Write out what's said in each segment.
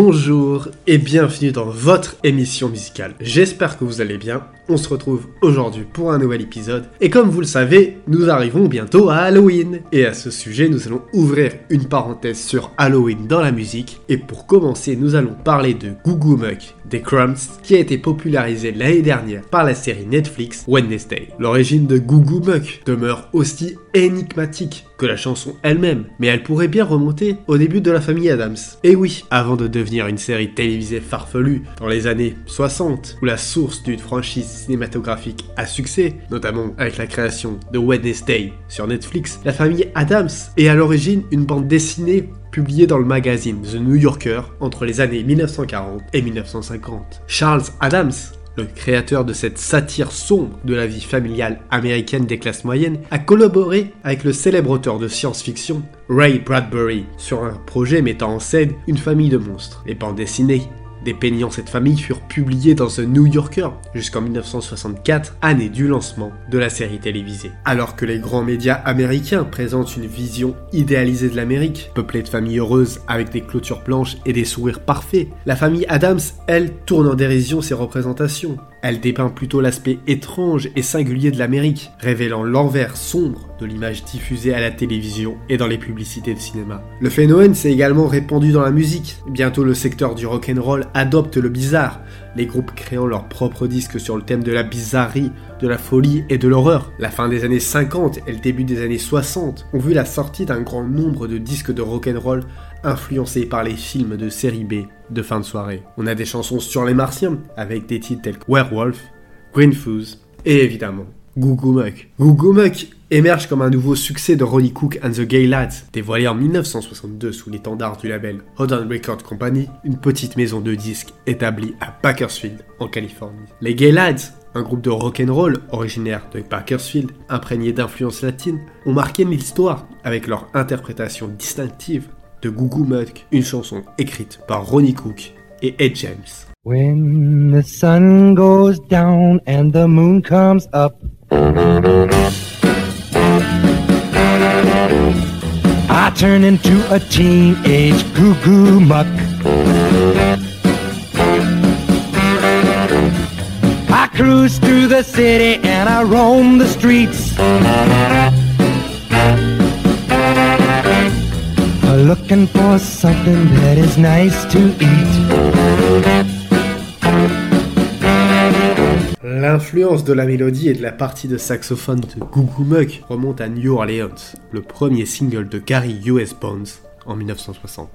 Bonjour et bienvenue dans votre émission musicale. J'espère que vous allez bien. On se retrouve aujourd'hui pour un nouvel épisode. Et comme vous le savez, nous arrivons bientôt à Halloween. Et à ce sujet, nous allons ouvrir une parenthèse sur Halloween dans la musique. Et pour commencer, nous allons parler de Goo Muck des Crumbs, qui a été popularisé l'année dernière par la série Netflix Wednesday. L'origine de Goo Muck demeure aussi énigmatique que la chanson elle-même, mais elle pourrait bien remonter au début de la famille Adams. Et oui, avant de devenir une série télévisée farfelue dans les années 60, où la source d'une franchise cinématographique à succès, notamment avec la création de Wednesday sur Netflix, la famille Adams est à l'origine une bande dessinée publiée dans le magazine The New Yorker entre les années 1940 et 1950. Charles Adams le créateur de cette satire sombre de la vie familiale américaine des classes moyennes, a collaboré avec le célèbre auteur de science-fiction Ray Bradbury sur un projet mettant en scène une famille de monstres. Les bandes dessinées peignants cette famille furent publiés dans The New Yorker jusqu'en 1964, année du lancement de la série télévisée. Alors que les grands médias américains présentent une vision idéalisée de l'Amérique, peuplée de familles heureuses avec des clôtures blanches et des sourires parfaits, la famille Adams, elle, tourne en dérision ses représentations. Elle dépeint plutôt l'aspect étrange et singulier de l'Amérique, révélant l'envers sombre de l'image diffusée à la télévision et dans les publicités de cinéma. Le phénomène s'est également répandu dans la musique. Bientôt le secteur du rock'n'roll adopte le bizarre, les groupes créant leurs propres disques sur le thème de la bizarrerie, de la folie et de l'horreur. La fin des années 50 et le début des années 60 ont vu la sortie d'un grand nombre de disques de rock'n'roll influencés par les films de série B de fin de soirée. On a des chansons sur les martiens, avec des titres tels que Werewolf, Green Fools, et évidemment Goo Muck émerge comme un nouveau succès de Ronnie Cook and the Gay Lads, dévoilé en 1962 sous l'étendard du label Hold On Record Company, une petite maison de disques établie à Bakersfield, en Californie. Les Gay Lads, un groupe de rock and roll originaire de Bakersfield, imprégné d'influences latines, ont marqué l'histoire avec leur interprétation distinctive de Goo Muck, une chanson écrite par Ronnie Cook et Ed James. When the sun goes down and the moon comes up. I turn into a teenage goo goo muck. I cruise through the city and I roam the streets. Looking for something that is nice to eat. L'influence de la mélodie et de la partie de saxophone de Goo Muck remonte à New Orleans, le premier single de Gary U.S. Bones en 1960.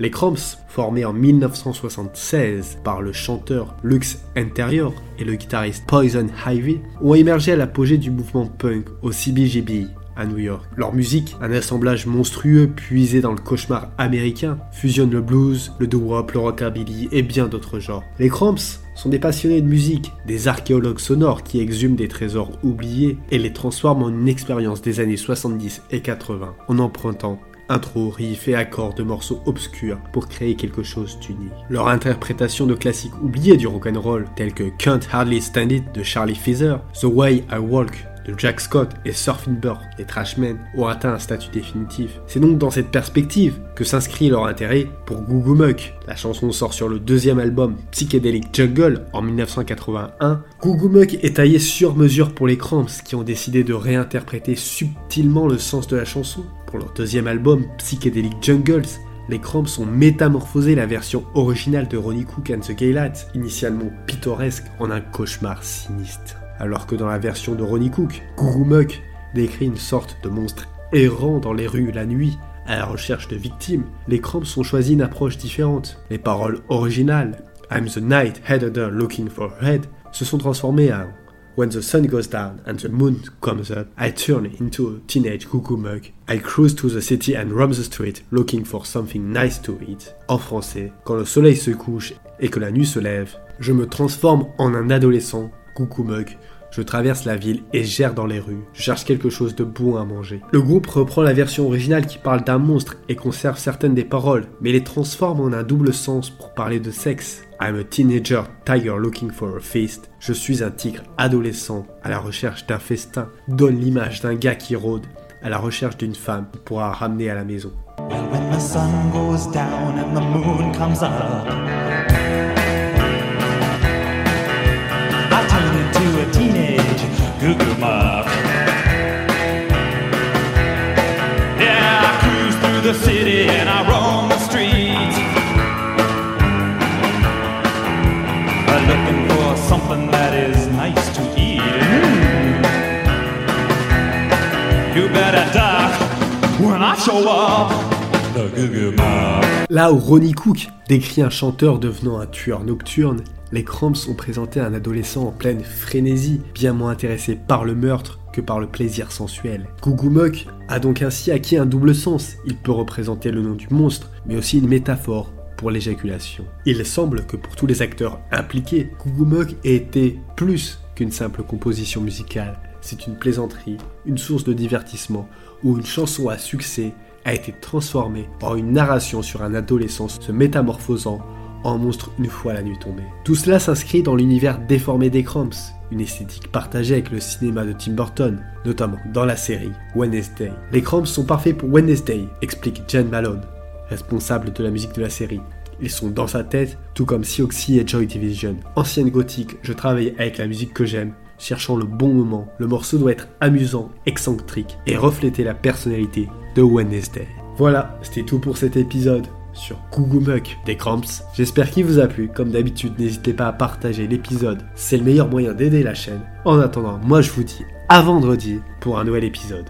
Les Cramps, formés en 1976 par le chanteur Lux Interior et le guitariste Poison Ivy, ont émergé à l'apogée du mouvement punk au CBGB à New York. Leur musique, un assemblage monstrueux puisé dans le cauchemar américain, fusionne le blues, le doo-wop, le rockabilly et bien d'autres genres. Les Cramps sont des passionnés de musique, des archéologues sonores qui exhument des trésors oubliés et les transforment en une expérience des années 70 et 80 en empruntant intro, riff et accords de morceaux obscurs pour créer quelque chose d'unique. Leur interprétation de classiques oubliés du rock'n'roll tels que Can't Hardly Stand It de Charlie Feather, The Way I Walk de Jack Scott et Surfing Bird des Trashmen ont atteint un statut définitif. C'est donc dans cette perspective que s'inscrit leur intérêt pour Goo Muck. La chanson sort sur le deuxième album Psychedelic Jungle en 1981. Goo Muck est taillé sur mesure pour les Cramps qui ont décidé de réinterpréter subtilement le sens de la chanson. Pour leur deuxième album Psychedelic Jungles, les Cramps ont métamorphosé la version originale de Ronnie Cook and the Gay Lads, initialement pittoresque, en un cauchemar sinistre. Alors que dans la version de Ronnie Cook, Muck décrit une sorte de monstre errant dans les rues la nuit à la recherche de victimes, les Cramps ont choisi une approche différente. Les paroles originales, I'm the night header looking for head, se sont transformées en When the sun goes down and the moon comes up, I turn into a teenage cuckoo mug. I cruise to the city and roam the looking for something nice to eat. En français, quand le soleil se couche et que la nuit se lève, je me transforme en un adolescent, coucou mug. Je traverse la ville et gère dans les rues. Je cherche quelque chose de bon à manger. Le groupe reprend la version originale qui parle d'un monstre et conserve certaines des paroles, mais les transforme en un double sens pour parler de sexe. I'm a teenager tiger looking for a feast. Je suis un tigre adolescent à la recherche d'un festin. Donne l'image d'un gars qui rôde à la recherche d'une femme qui pourra ramener à la maison. Well, when the sun goes down and the moon comes up, Là où Ronnie Cook décrit un chanteur devenant un tueur nocturne, les Cramps ont présenté un adolescent en pleine frénésie, bien moins intéressé par le meurtre que par le plaisir sensuel. Gugumok a donc ainsi acquis un double sens. Il peut représenter le nom du monstre, mais aussi une métaphore l'éjaculation. Il semble que pour tous les acteurs impliqués, Gugumok ait été plus qu'une simple composition musicale. C'est une plaisanterie, une source de divertissement, ou une chanson à succès a été transformée en une narration sur un adolescent se métamorphosant en monstre une fois la nuit tombée. Tout cela s'inscrit dans l'univers déformé des Cramps, une esthétique partagée avec le cinéma de Tim Burton, notamment dans la série Wednesday. Les Cramps sont parfaits pour Wednesday, explique Jen Malone, responsable de la musique de la série. Ils sont dans sa tête, tout comme Sioxy et Joy Division. Ancienne gothique, je travaille avec la musique que j'aime, cherchant le bon moment. Le morceau doit être amusant, excentrique et refléter la personnalité de Wednesday. Voilà, c'était tout pour cet épisode sur Gugumuk des Cramps. J'espère qu'il vous a plu. Comme d'habitude, n'hésitez pas à partager l'épisode. C'est le meilleur moyen d'aider la chaîne. En attendant, moi je vous dis à vendredi pour un nouvel épisode.